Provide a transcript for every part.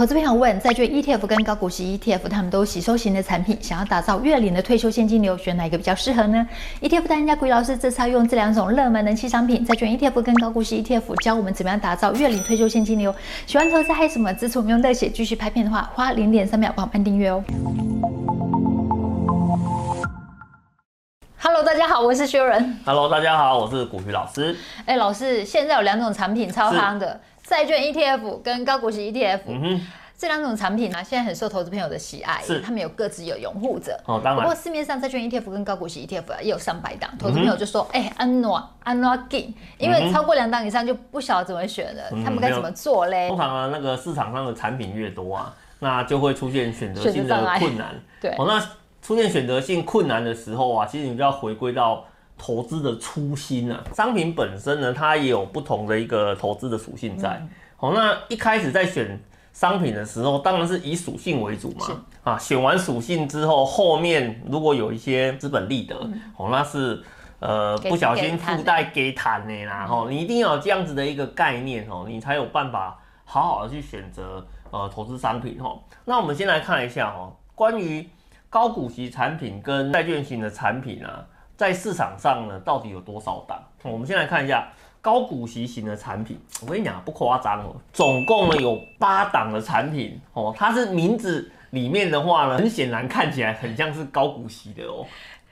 投资朋友问，债券 ETF 跟高股息 ETF，他们都吸收型的产品，想要打造月领的退休现金流，选哪一个比较适合呢？ETF 大专家股鱼老师这次要用这两种热门人气商品，债券 ETF 跟高股息 ETF，教我们怎么样打造月领退休现金流。喜欢投资还有什么支持我们用热血继续拍片的话，花零点三秒帮我们按订阅哦。Hello，大家好，我是薛仁。Hello，大家好，我是古鱼老师。哎，老师，现在有两种产品超夯的。债券 ETF 跟高股息 ETF，这两种产品呢、啊，现在很受投资朋友的喜爱，是他们有各自有拥护者。哦，当然。不过市面上债券 ETF 跟高股息 ETF 啊，也有上百档，投资朋友就说：“哎、嗯，安诺安诺给，因为超过两档以上就不晓得怎么选了，嗯、他们该怎么做嘞？”通常啊，那个市场上的产品越多啊，那就会出现选择性的困难。对，哦，那出现选择性困难的时候啊，其实你就要回归到。投资的初心啊，商品本身呢，它也有不同的一个投资的属性在。好、嗯，那一开始在选商品的时候，当然是以属性为主嘛。啊，选完属性之后，后面如果有一些资本利得，哦、嗯，那是呃不小心附带给谈的啦。哈，你一定要有这样子的一个概念哦，你才有办法好好的去选择呃投资商品哈。那我们先来看一下哦，关于高股息产品跟债券型的产品啊。在市场上呢，到底有多少档？我们先来看一下高股息型的产品。我跟你讲，不夸张哦，总共呢有八档的产品哦。它是名字里面的话呢，很显然看起来很像是高股息的哦。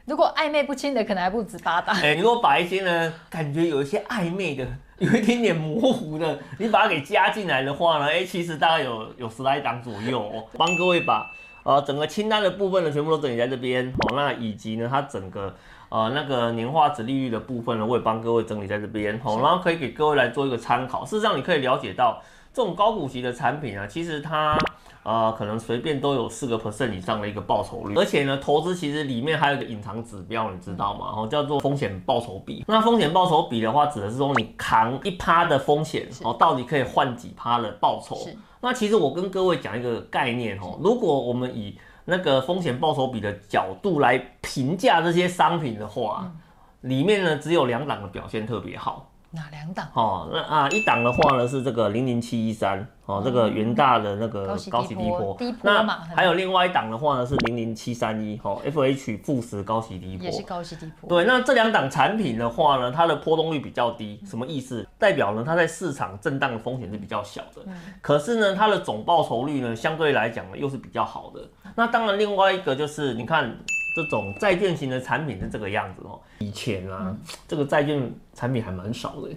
如果暧昧不清的，可能还不止八档。哎，如果把一些呢，感觉有一些暧昧的，有一点点模糊的，你把它给加进来的话呢，哎，其实大概有有十来档左右哦。帮各位把呃整个清单的部分呢，全部都整理在这边哦。那以及呢，它整个。呃，那个年化值利率的部分呢，我也帮各位整理在这边，好，然后可以给各位来做一个参考。事实上，你可以了解到，这种高股息的产品啊，其实它呃可能随便都有四个 percent 以上的一个报酬率，而且呢，投资其实里面还有一个隐藏指标，你知道吗？哦，叫做风险报酬比。那风险报酬比的话，指的是说你扛一趴的风险哦，到底可以换几趴的报酬？那其实我跟各位讲一个概念哦，如果我们以那个风险报酬比的角度来评价这些商品的话，嗯、里面呢只有两档的表现特别好。哪两档？哦，那啊一档的话呢是这个零零七一三哦，这个元大的那个高息低波，低波嘛。还有另外一档的话呢是零零七三一哦，FH 富时高息低波，也是高息低波。对，那这两档产品的话呢，它的波动率比较低，什么意思？代表呢它在市场震荡的风险是比较小的。嗯。可是呢，它的总报酬率呢相对来讲呢又是比较好的。那当然，另外一个就是你看。这种债券型的产品是这个样子哦。以前啊，嗯、这个债券产品还蛮少的。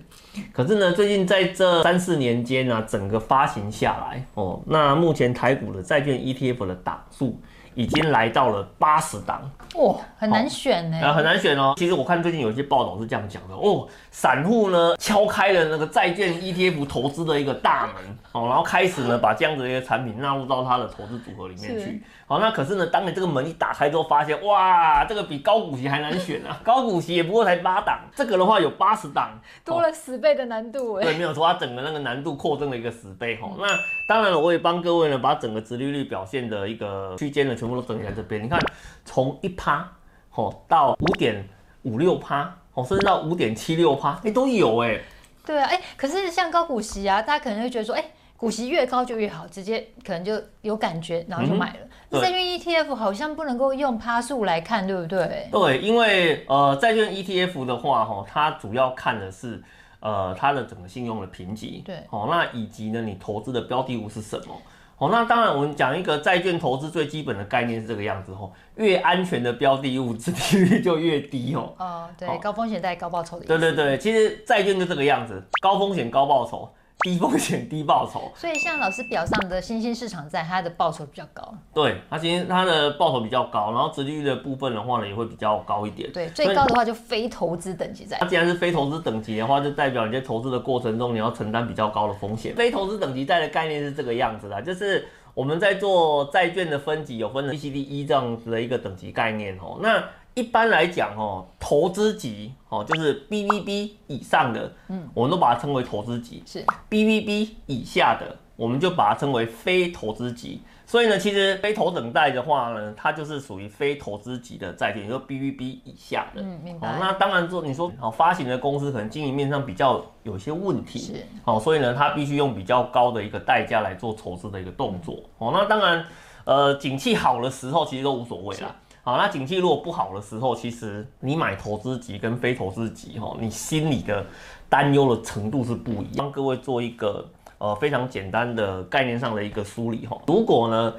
可是呢，最近在这三四年间呢、啊，整个发行下来哦，那目前台股的债券 ETF 的档数已经来到了八十档。哇，很难选呢、哦，很难选哦。其实我看最近有一些报道是这样讲的哦，散户呢敲开了那个债券 ETF 投资的一个大门哦，然后开始呢把这样子的一个产品纳入到他的投资组合里面去。好，那可是呢，当你这个门一打开之后，发现哇，这个比高股息还难选啊！高股息也不过才八档，这个的话有八十档，多了十倍的难度哎。对，没有错，它整个那个难度扩增了一个十倍哈。那当然了，我也帮各位呢把整个殖利率表现的一个区间呢全部都整理在这边。你看，从一趴。哦，到五点五六趴，哦，甚至到五点七六趴，哎，都有哎。对啊，哎，可是像高股息啊，大家可能会觉得说，哎，股息越高就越好，直接可能就有感觉，然后就买了。债券、嗯、ETF 好像不能够用趴数来看，对不对？对，因为呃，债券 ETF 的话，哈，它主要看的是呃它的整个信用的评级，对，哦，那以及呢，你投资的标的物是什么？哦，那当然，我们讲一个债券投资最基本的概念是这个样子哦，越安全的标的物，殖利率就越低哦。哦，对，高风险带高报酬的。对对对，其实债券就这个样子，高风险高报酬。低风险低报酬，所以像老师表上的新兴市场债，它的报酬比较高。对，它其实它的报酬比较高，然后殖利率的部分的话呢，也会比较高一点。对，最高的话就非投资等级债。它既然是非投资等级的话，就代表你在投资的过程中，你要承担比较高的风险。非投资等级债的概念是这个样子的，就是我们在做债券的分级，有分成 B、C、D、E 这样子的一个等级概念哦。那一般来讲哦，投资级哦，就是 BBB 以上的，嗯，我们都把它称为投资级。是 BBB 以下的，我们就把它称为非投资级。所以呢，其实非头等债的话呢，它就是属于非投资级的债券，也就是 BBB 以下的。嗯，明白。哦，那当然说，你说好发行的公司可能经营面上比较有一些问题，是。好，所以呢，它必须用比较高的一个代价来做筹资的一个动作。哦，那当然，呃，景气好的时候其实都无所谓啦。好，那景气如果不好的时候，其实你买投资级跟非投资级，哈，你心里的担忧的程度是不一样。帮各位做一个。呃，非常简单的概念上的一个梳理哈。如果呢，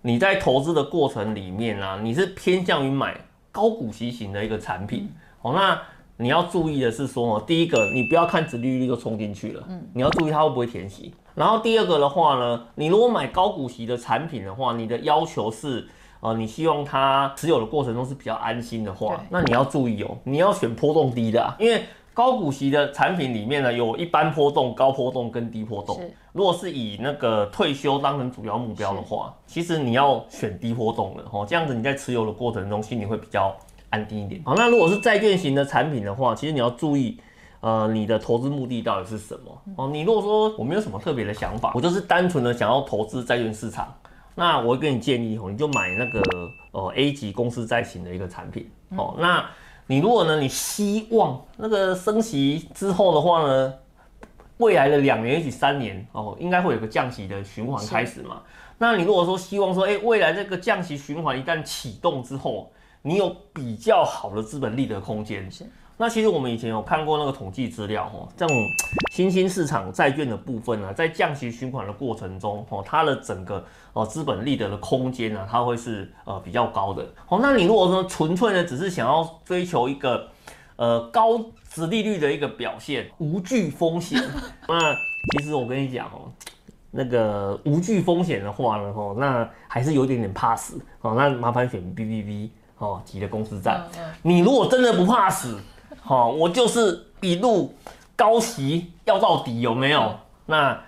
你在投资的过程里面啊，你是偏向于买高股息型的一个产品，哦，那你要注意的是说，第一个，你不要看殖利率就冲进去了，嗯，你要注意它会不会填息。然后第二个的话呢，你如果买高股息的产品的话，你的要求是，呃，你希望它持有的过程中是比较安心的话，那你要注意哦，你要选波动低的啊，因为。高股息的产品里面呢，有一般波动、高波动跟低波动。如果是以那个退休当成主要目标的话，其实你要选低波动的哦，这样子你在持有的过程中心里会比较安定一点。好，那如果是债券型的产品的话，其实你要注意，呃，你的投资目的到底是什么？哦，你如果说我没有什么特别的想法，我就是单纯的想要投资债券市场，那我会给你建议哦，你就买那个呃 A 级公司债型的一个产品。哦，那。你如果呢，你希望那个升息之后的话呢，未来的两年也许三年哦，应该会有个降息的循环开始嘛。那你如果说希望说，哎，未来这个降息循环一旦启动之后，你有比较好的资本利得空间。那其实我们以前有看过那个统计资料哦，这种新兴市场债券的部分呢，在降息循环的过程中哦，它的整个哦资本利得的空间呢，它会是呃比较高的。哦，那你如果说纯粹呢，只是想要追求一个呃高殖利率的一个表现，无惧风险，那其实我跟你讲哦，那个无惧风险的话呢，哦，那还是有一点点怕死哦。那麻烦选 BBB 哦级的公司债。你如果真的不怕死。好，我就是一路高息要到底，有没有？嗯、那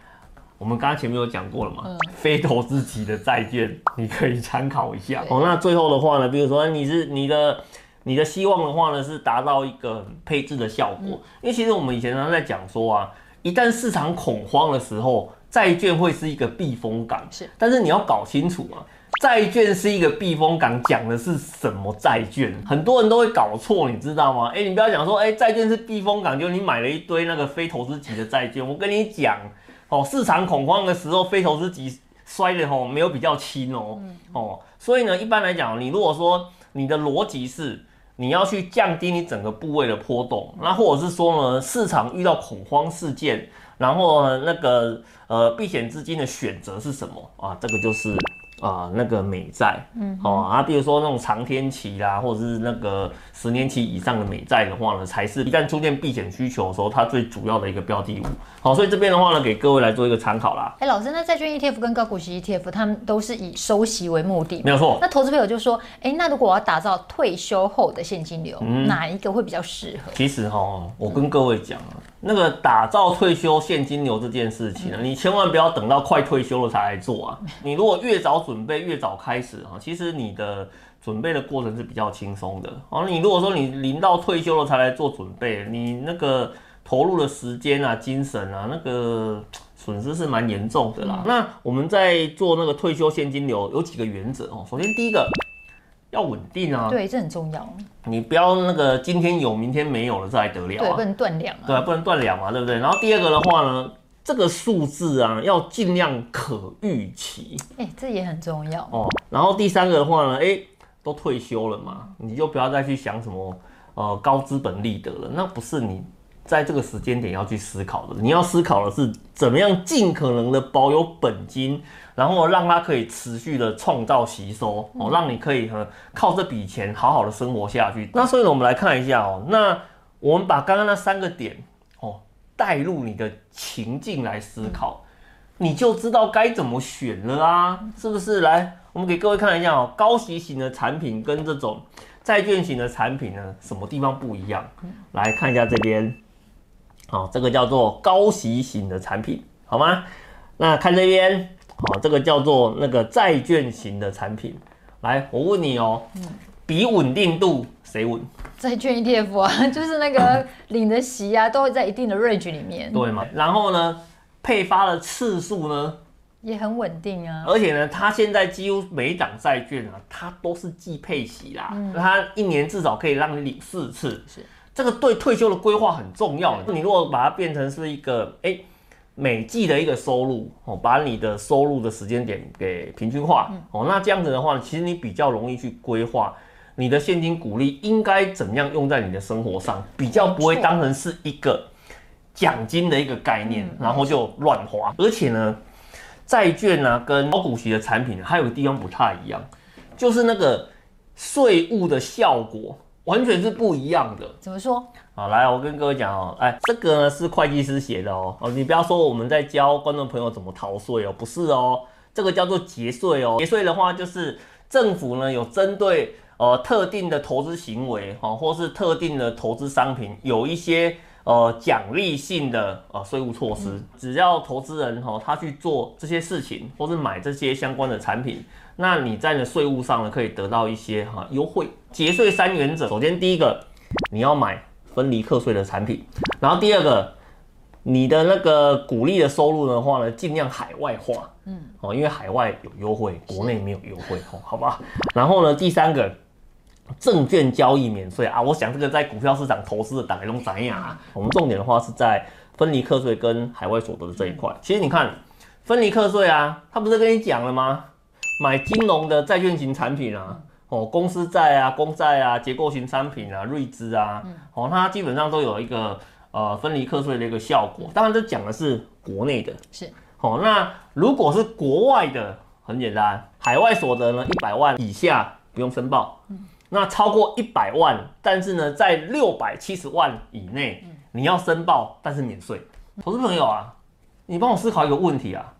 我们刚刚前面有讲过了嘛？嗯、非投资级的债券，你可以参考一下。哦，那最后的话呢，比如说你是你的你的希望的话呢，是达到一个配置的效果。嗯、因为其实我们以前常常在讲说啊，一旦市场恐慌的时候，债券会是一个避风港。是，但是你要搞清楚啊。债券是一个避风港，讲的是什么债券？很多人都会搞错，你知道吗？哎、欸，你不要讲说，哎、欸，债券是避风港，就你买了一堆那个非投资级的债券。我跟你讲，哦，市场恐慌的时候，非投资级摔的吼没有比较轻哦，哦，所以呢，一般来讲，你如果说你的逻辑是你要去降低你整个部位的波动，那或者是说呢，市场遇到恐慌事件，然后呢那个呃避险资金的选择是什么啊？这个就是。啊、呃，那个美债，嗯，哦啊，比如说那种长天期啦，或者是那个十年期以上的美债的话呢，才是一旦出现避险需求的时候，它最主要的一个标的物。好，所以这边的话呢，给各位来做一个参考啦。哎、欸，老师，那债券 ETF 跟高股息 ETF，他们都是以收息为目的，没有错。那投资朋友就说，哎、欸，那如果我要打造退休后的现金流，嗯、哪一个会比较适合？其实哈，我跟各位讲啊。嗯那个打造退休现金流这件事情呢，你千万不要等到快退休了才来做啊！你如果越早准备，越早开始啊，其实你的准备的过程是比较轻松的。哦，你如果说你临到退休了才来做准备，你那个投入的时间啊、精神啊，那个损失是蛮严重的啦。那我们在做那个退休现金流有几个原则哦。首先第一个。要稳定啊，对，这很重要。你不要那个今天有，明天没有了，这还得了啊？对，不能断粮啊。对啊，不能断粮嘛，对不对？然后第二个的话呢，这个数字啊，要尽量可预期。哎，这也很重要哦。然后第三个的话呢，哎，都退休了嘛，你就不要再去想什么呃高资本利得了，那不是你。在这个时间点要去思考的，你要思考的是怎么样尽可能的保有本金，然后让它可以持续的创造吸收哦，让你可以和靠这笔钱好好的生活下去。那所以呢，我们来看一下哦，那我们把刚刚那三个点哦带入你的情境来思考，你就知道该怎么选了啊，是不是？来，我们给各位看一下哦，高息型的产品跟这种债券型的产品呢，什么地方不一样？来看一下这边。好，这个叫做高息型的产品，好吗？那看这边，好，这个叫做那个债券型的产品。来，我问你哦，比稳定度谁稳？债券 ETF 啊，就是那个 领的息啊，都会在一定的 range 里面，对嘛？然后呢，配发的次数呢，也很稳定啊。而且呢，它现在几乎每一档债券啊，它都是季配息啦，嗯、它一年至少可以让你领四次。是，这个对退休的规划很重要。你如果把它变成是一个哎、欸、每季的一个收入哦，把你的收入的时间点给平均化哦，那这样子的话，其实你比较容易去规划你的现金股利应该怎么样用在你的生活上，比较不会当成是一个。奖金的一个概念，然后就乱花，而且呢，债券呢、啊、跟高股息的产品还有个地方不太一样，就是那个税务的效果完全是不一样的。怎么说？好，来，我跟各位讲哦，哎，这个呢是会计师写的哦，哦，你不要说我们在教观众朋友怎么逃税哦，不是哦，这个叫做节税哦，节税的话就是政府呢有针对呃特定的投资行为哈，或是特定的投资商品有一些。呃，奖励性的呃税务措施，嗯、只要投资人哈、哦，他去做这些事情，或是买这些相关的产品，那你在呢税务上呢可以得到一些哈优惠。节税三原则，首先第一个，你要买分离课税的产品，然后第二个，你的那个股利的收入的话呢，尽量海外化，嗯，哦，因为海外有优惠，国内没有优惠，哦，好吧。然后呢，第三个。证券交易免税啊！我想这个在股票市场投资的大家都知道啊。我们重点的话是在分离课税跟海外所得的这一块。其实你看分离课税啊，他不是跟你讲了吗？买金融的债券型产品啊，哦，公司债啊、公债啊、结构型商品啊、瑞资啊，哦，它基本上都有一个呃分离课税的一个效果。当然这讲的是国内的，是哦。那如果是国外的，很简单，海外所得呢一百万以下不用申报。那超过一百万，但是呢，在六百七十万以内，你要申报，但是免税。投资朋友啊，你帮我思考一个问题啊，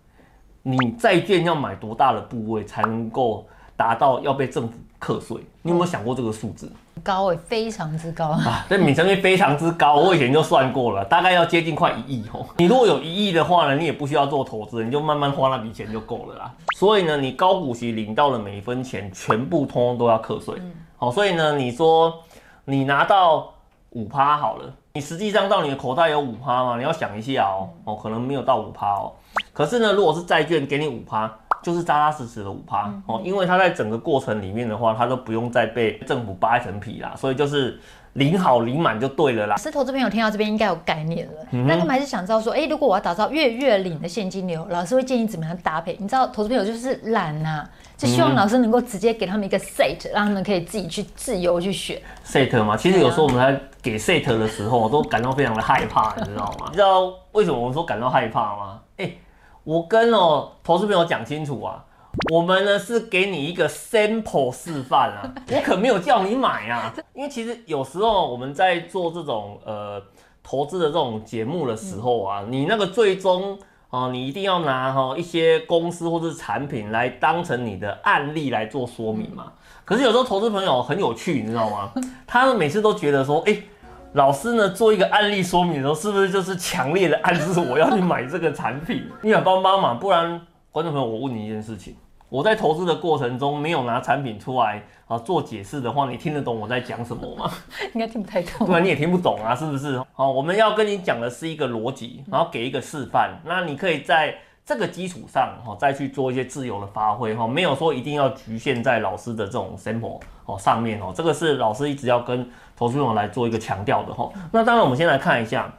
你债券要买多大的部位才能够达到要被政府课税？你有没有想过这个数字？高诶，非常之高啊！这敏成率非常之高，我以前就算过了，大概要接近快一亿哦。你如果有一亿的话呢，你也不需要做投资，你就慢慢花那笔钱就够了啦。所以呢，你高股息领到的每一分钱，全部通通都要课税。好，所以呢，你说你拿到五趴好了，你实际上到你的口袋有五趴吗？你要想一下哦，哦，可能没有到五趴哦。可是呢，如果是债券给你五趴，就是扎扎实实的五趴哦，因为它在整个过程里面的话，它都不用再被政府扒一层皮啦，所以就是。领好领满就对了啦。是投资朋友听到这边应该有概念了。那、嗯、他们还是想知道说，哎、欸，如果我要打造月月领的现金流，老师会建议怎么样搭配？你知道，投资朋友就是懒呐、啊，就希望老师能够直接给他们一个 set，、嗯、让他们可以自己去自由去选 set 嘛。其实有时候我们在给 set 的时候，都感到非常的害怕，你知道吗？你知道为什么我们说感到害怕吗？哎、欸，我跟哦投资朋友讲清楚啊。我们呢是给你一个 sample 示范啊，我 可没有叫你买啊，因为其实有时候我们在做这种呃投资的这种节目的时候啊，你那个最终啊，你一定要拿哈一些公司或者是产品来当成你的案例来做说明嘛。可是有时候投资朋友很有趣，你知道吗？他们每次都觉得说，哎，老师呢做一个案例说明的时候，是不是就是强烈的暗示我要去买这个产品？你想帮帮忙，不然。观众朋友，我问你一件事情：我在投资的过程中没有拿产品出来啊做解释的话，你听得懂我在讲什么吗？应该听不太懂，不然你也听不懂啊，是不是？好，我们要跟你讲的是一个逻辑，然后给一个示范，那你可以在这个基础上哈再去做一些自由的发挥哈，没有说一定要局限在老师的这种 sample 哦上面哦，这个是老师一直要跟投资者来做一个强调的哈。那当然，我们先来看一下。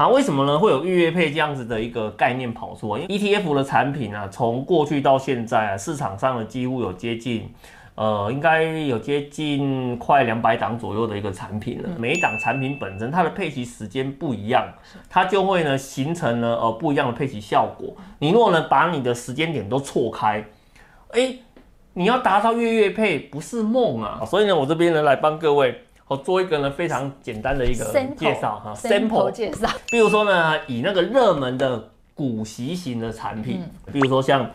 好，为什么呢？会有月月配这样子的一个概念跑出来？因为 ETF 的产品啊，从过去到现在啊，市场上的几乎有接近，呃，应该有接近快两百档左右的一个产品了。每一档产品本身它的配齐时间不一样，它就会呢形成了呃不一样的配齐效果。你如果呢把你的时间点都错开，哎，你要达到月月配不是梦啊！所以呢，我这边呢来帮各位。我做一个呢非常简单的一个介绍哈，sample 介绍。比如说呢，以那个热门的股息型的产品，嗯、比如说像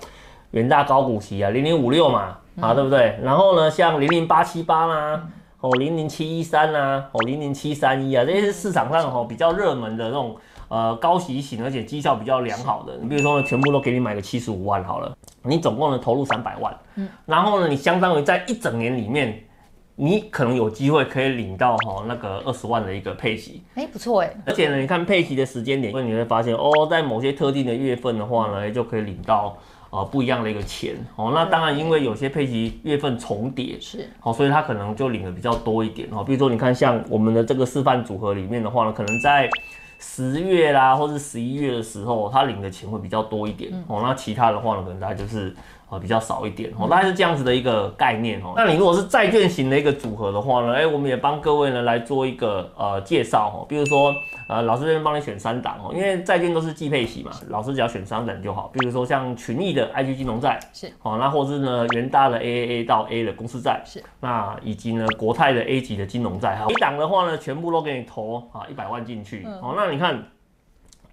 远大高股息啊，零零五六嘛，啊、嗯、对不对？然后呢，像零零八七八啦，哦零零七一三啦，哦零零七三一啊，这些是市场上哦比较热门的那种呃高息型，而且绩效比较良好的。你比如说呢，全部都给你买个七十五万好了，你总共呢投入三百万，嗯，然后呢，你相当于在一整年里面。你可能有机会可以领到哈那个二十万的一个配息，哎、欸，不错哎。而且呢，你看配息的时间点，所以你会发现哦，在某些特定的月份的话呢，就可以领到呃不一样的一个钱哦。那当然，因为有些配息月份重叠是哦，所以他可能就领的比较多一点哦。比如说，你看像我们的这个示范组合里面的话呢，可能在十月啦，或是十一月的时候，他领的钱会比较多一点哦。那其他的话呢，可能大概就是。啊，比较少一点哦，大概是这样子的一个概念哦。那你如果是债券型的一个组合的话呢，哎，我们也帮各位呢来做一个呃介绍哦。比如说，呃，老师这边帮你选三档哦，因为债券都是季配息嘛，老师只要选三档就好。比如说像群益的 IG 金融债是哦，那或是呢元大的 AAA 到 A 的公司债是，那以及呢国泰的 A 级的金融债哈，一档的话呢，全部都给你投啊一百万进去哦。那你看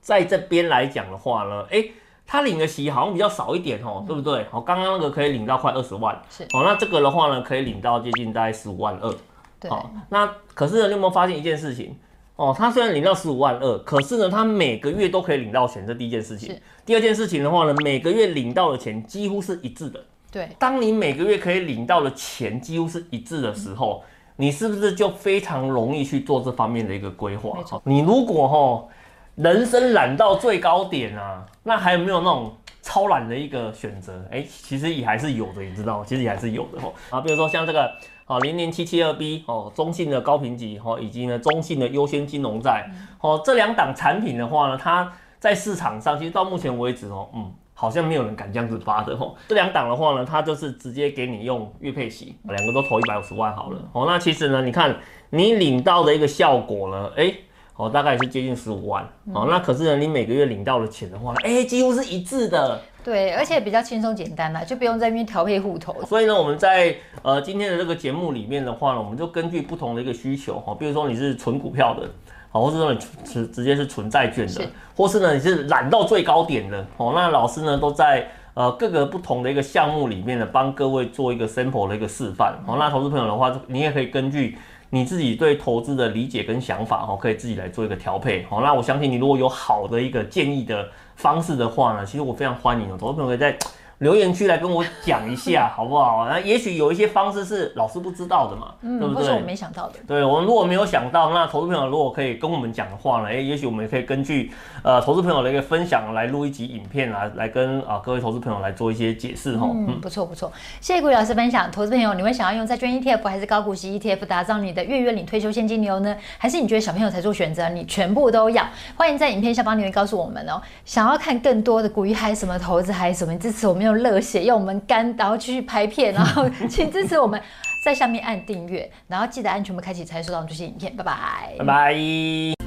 在这边来讲的话呢，哎。他领的息好像比较少一点哦，嗯、对不对？好，刚刚那个可以领到快二十万，是哦。那这个的话呢，可以领到接近大概十五万二。对。好，那可是呢，你有没有发现一件事情？哦，他虽然领到十五万二，可是呢，他每个月都可以领到钱，这第一件事情。第二件事情的话呢，每个月领到的钱几乎是一致的。对。当你每个月可以领到的钱几乎是一致的时候，嗯、你是不是就非常容易去做这方面的一个规划？你如果哈。人生懒到最高点啊，那还有没有那种超懒的一个选择？哎、其实也还是有的，你知道？其实也还是有的哦。啊，比如说像这个哦，零零七七二 B 哦，中信的高评级哦，以及呢中信的优先金融债哦，这两档产品的话呢，它在市场上其实到目前为止哦，嗯，好像没有人敢这样子发的哦。这两档的话呢，它就是直接给你用月配息，两个都投一百五十万好了哦。那其实呢，你看你领到的一个效果呢，哎、哦，大概也是接近十五万，嗯、哦，那可是呢，你每个月领到的钱的话，哎、欸，几乎是一致的。对，而且比较轻松简单啦，就不用在那边调配户头。所以呢，我们在呃今天的这个节目里面的话呢，我们就根据不同的一个需求，哈、哦，比如说你是存股票的，好、哦，或是说你直直接是存债券的，是或是呢你是懒到最高点的，哦，那老师呢都在呃各个不同的一个项目里面呢，帮各位做一个 sample 的一个示范。哦，那投资朋友的话，你也可以根据。你自己对投资的理解跟想法，哦，可以自己来做一个调配，好，那我相信你如果有好的一个建议的方式的话呢，其实我非常欢迎哦，投资朋友在。留言区来跟我讲一下 好不好？那也许有一些方式是老师不知道的嘛，嗯、对不对？或者我没想到的。对，我们如果没有想到，那投资朋友如果可以跟我们讲的话呢，哎，也许我们也可以根据呃投资朋友的一个分享来录一集影片啊来跟啊、呃、各位投资朋友来做一些解释哈。嗯，不错不错，谢谢股鱼老师分享。投资朋友，你会想要用债券 ETF 还是高股息 ETF 打造你的月月领退休现金流呢？还是你觉得小朋友才做选择，你全部都要？欢迎在影片下方留言告诉我们哦。想要看更多的股鱼还有什么投资还是什么支持我们用热血用我们。干，然后继续拍片，然后 请支持我们，在下面按订阅，然后记得按全部开启，才收到我们最新影片。拜拜，拜拜。